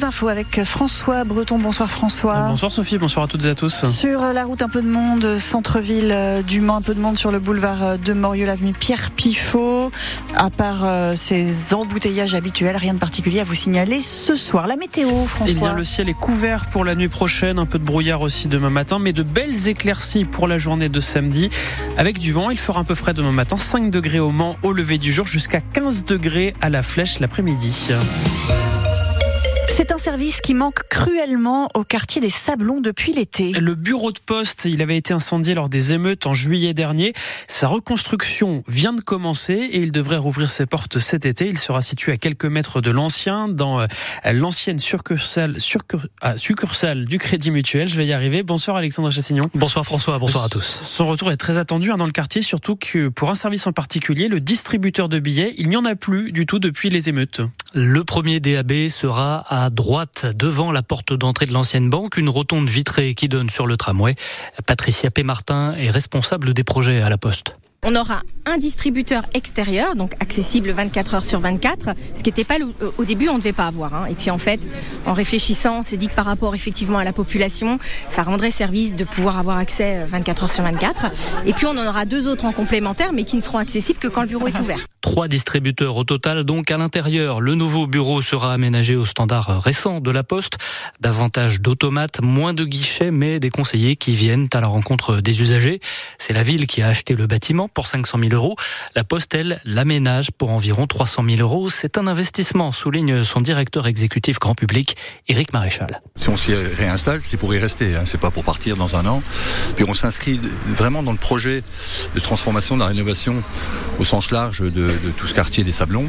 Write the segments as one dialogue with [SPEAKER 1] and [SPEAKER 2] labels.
[SPEAKER 1] vos infos avec François Breton. Bonsoir François.
[SPEAKER 2] Bonsoir Sophie, bonsoir à toutes et à tous.
[SPEAKER 1] Sur la route, un peu de monde, centre-ville euh, du Mans, un peu de monde sur le boulevard euh, de Morieux, l'avenue Pierre Pifot. À part euh, ces embouteillages habituels, rien de particulier à vous signaler ce soir. La météo, François.
[SPEAKER 2] Eh bien, le ciel est couvert pour la nuit prochaine, un peu de brouillard aussi demain matin, mais de belles éclaircies pour la journée de samedi. Avec du vent, il fera un peu frais demain matin, 5 degrés au Mans au lever du jour, jusqu'à 15 degrés à la flèche l'après-midi.
[SPEAKER 1] C'est un service qui manque cruellement au quartier des Sablons depuis l'été.
[SPEAKER 2] Le bureau de poste, il avait été incendié lors des émeutes en juillet dernier. Sa reconstruction vient de commencer et il devrait rouvrir ses portes cet été. Il sera situé à quelques mètres de l'ancien, dans euh, l'ancienne succursale, ah, succursale du Crédit Mutuel. Je vais y arriver. Bonsoir Alexandre Chassignon.
[SPEAKER 3] Bonsoir François, bonsoir à tous.
[SPEAKER 2] Son retour est très attendu hein, dans le quartier, surtout que pour un service en particulier, le distributeur de billets, il n'y en a plus du tout depuis les émeutes.
[SPEAKER 3] Le premier DAB sera à droite devant la porte d'entrée de l'ancienne banque, une rotonde vitrée qui donne sur le tramway. Patricia P. Martin est responsable des projets à la Poste.
[SPEAKER 4] On aura un distributeur extérieur, donc accessible 24 heures sur 24, ce qui n'était pas au début, on ne devait pas avoir. Hein. Et puis en fait, en réfléchissant, on s'est dit que par rapport effectivement à la population, ça rendrait service de pouvoir avoir accès 24 heures sur 24. Et puis on en aura deux autres en complémentaire, mais qui ne seront accessibles que quand le bureau est ouvert.
[SPEAKER 3] Trois distributeurs au total, donc à l'intérieur. Le nouveau bureau sera aménagé au standard récent de la Poste. Davantage d'automates, moins de guichets, mais des conseillers qui viennent à la rencontre des usagers. C'est la ville qui a acheté le bâtiment pour 500 000 euros. La Poste, elle, l'aménage pour environ 300 000 euros. C'est un investissement, souligne son directeur exécutif grand public, Éric Maréchal.
[SPEAKER 5] Si on s'y réinstalle, c'est pour y rester. Hein. C'est pas pour partir dans un an. Puis on s'inscrit vraiment dans le projet de transformation, de la rénovation au sens large de de, tout ce quartier des Sablons.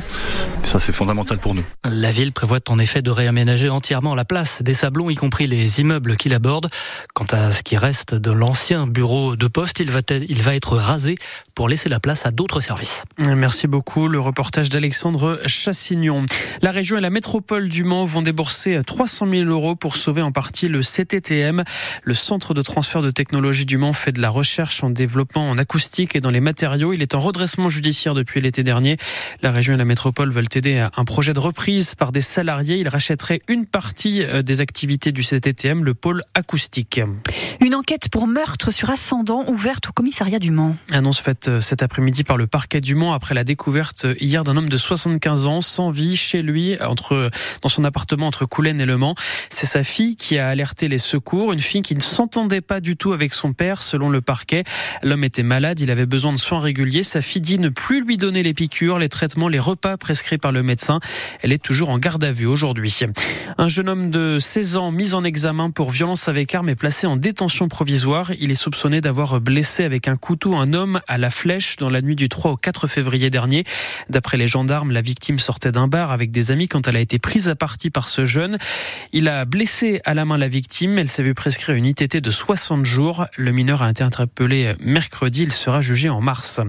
[SPEAKER 5] Ça, c'est fondamental pour nous.
[SPEAKER 3] La ville prévoit en effet de réaménager entièrement la place des Sablons, y compris les immeubles qui l'abordent. Quant à ce qui reste de l'ancien bureau de poste, il va, il va être rasé pour laisser la place à d'autres services.
[SPEAKER 2] Merci beaucoup. Le reportage d'Alexandre Chassignon. La région et la métropole du Mans vont débourser 300 000 euros pour sauver en partie le CTTM. Le centre de transfert de technologie du Mans fait de la recherche en développement en acoustique et dans les matériaux. Il est en redressement judiciaire depuis l'été dernier la région et la métropole veulent aider à un projet de reprise par des salariés. Ils rachèteraient une partie euh, des activités du CTTM, le pôle acoustique.
[SPEAKER 1] Une enquête pour meurtre sur ascendant ouverte au commissariat du Mans.
[SPEAKER 2] Annonce faite euh, cet après-midi par le parquet du Mans après la découverte euh, hier d'un homme de 75 ans sans vie chez lui entre, dans son appartement entre Coulennes et Le Mans. C'est sa fille qui a alerté les secours, une fille qui ne s'entendait pas du tout avec son père selon le parquet. L'homme était malade, il avait besoin de soins réguliers. Sa fille dit ne plus lui donner les les traitements, les repas prescrits par le médecin. Elle est toujours en garde à vue aujourd'hui. Un jeune homme de 16 ans mis en examen pour violence avec arme est placé en détention provisoire. Il est soupçonné d'avoir blessé avec un couteau un homme à la flèche dans la nuit du 3 au 4 février dernier. D'après les gendarmes, la victime sortait d'un bar avec des amis quand elle a été prise à partie par ce jeune. Il a blessé à la main la victime. Elle s'est vue prescrire une ITT de 60 jours. Le mineur a été interpellé mercredi. Il sera jugé en mars.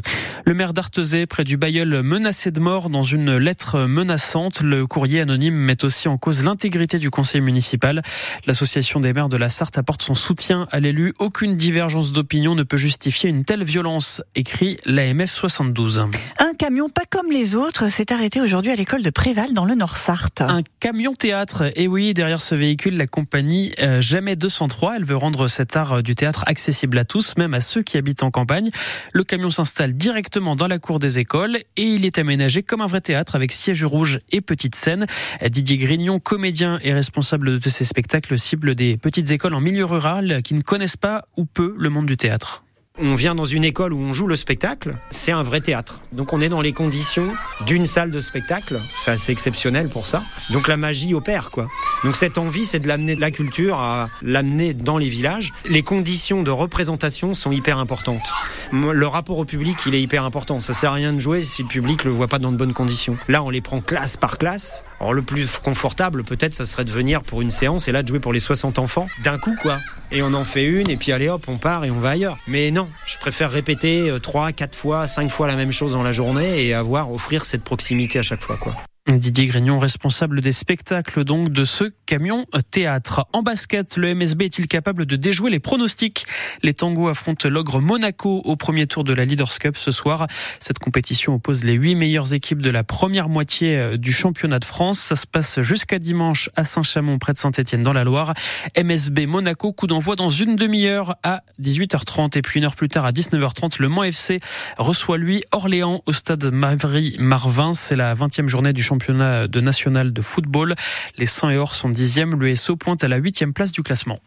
[SPEAKER 2] Le maire d'Artezé, près du Menacé de mort dans une lettre menaçante. Le courrier anonyme met aussi en cause l'intégrité du conseil municipal. L'association des maires de la Sarthe apporte son soutien à l'élu. Aucune divergence d'opinion ne peut justifier une telle violence, écrit l'AMF 72.
[SPEAKER 1] Un camion pas comme les autres s'est arrêté aujourd'hui à l'école de Préval dans le Nord-Sarthe.
[SPEAKER 2] Un camion théâtre. Et oui, derrière ce véhicule, la compagnie euh, Jamais 203. Elle veut rendre cet art du théâtre accessible à tous, même à ceux qui habitent en campagne. Le camion s'installe directement dans la cour des écoles et il est aménagé comme un vrai théâtre avec siège rouge et petite scène. Didier Grignon, comédien et responsable de ces spectacles, cible des petites écoles en milieu rural qui ne connaissent pas ou peu le monde du théâtre.
[SPEAKER 6] On vient dans une école où on joue le spectacle, c'est un vrai théâtre. Donc on est dans les conditions d'une salle de spectacle, c'est assez exceptionnel pour ça. Donc la magie opère quoi. Donc cette envie c'est de l'amener de la culture à l'amener dans les villages. Les conditions de représentation sont hyper importantes. Le rapport au public, il est hyper important. Ça sert à rien de jouer si le public le voit pas dans de bonnes conditions. Là, on les prend classe par classe. Alors le plus confortable peut-être ça serait de venir pour une séance et là de jouer pour les 60 enfants d'un coup quoi. Et on en fait une et puis allez hop, on part et on va ailleurs. Mais non je préfère répéter 3, euh, 4 fois, 5 fois la même chose dans la journée et avoir, offrir cette proximité à chaque fois. Quoi.
[SPEAKER 2] Didier Grignon, responsable des spectacles donc de ce camion théâtre. En basket, le MSB est-il capable de déjouer les pronostics? Les Tangos affrontent l'ogre Monaco au premier tour de la Leaders Cup ce soir. Cette compétition oppose les huit meilleures équipes de la première moitié du championnat de France. Ça se passe jusqu'à dimanche à Saint-Chamond près de Saint-Etienne dans la Loire. MSB Monaco, coup d'envoi dans une demi-heure à 18h30 et puis une heure plus tard à 19h30, le Mans FC reçoit lui Orléans au stade Mavry Marvin. C'est la 20e journée du championnat championnat de national de football. Les 100 et or sont dixième. Le SO pointe à la huitième place du classement.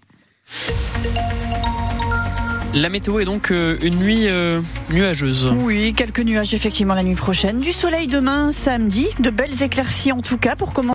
[SPEAKER 2] La météo est donc euh, une nuit euh, nuageuse.
[SPEAKER 1] Oui, quelques nuages effectivement la nuit prochaine. Du soleil demain, samedi. De belles éclaircies en tout cas pour commencer.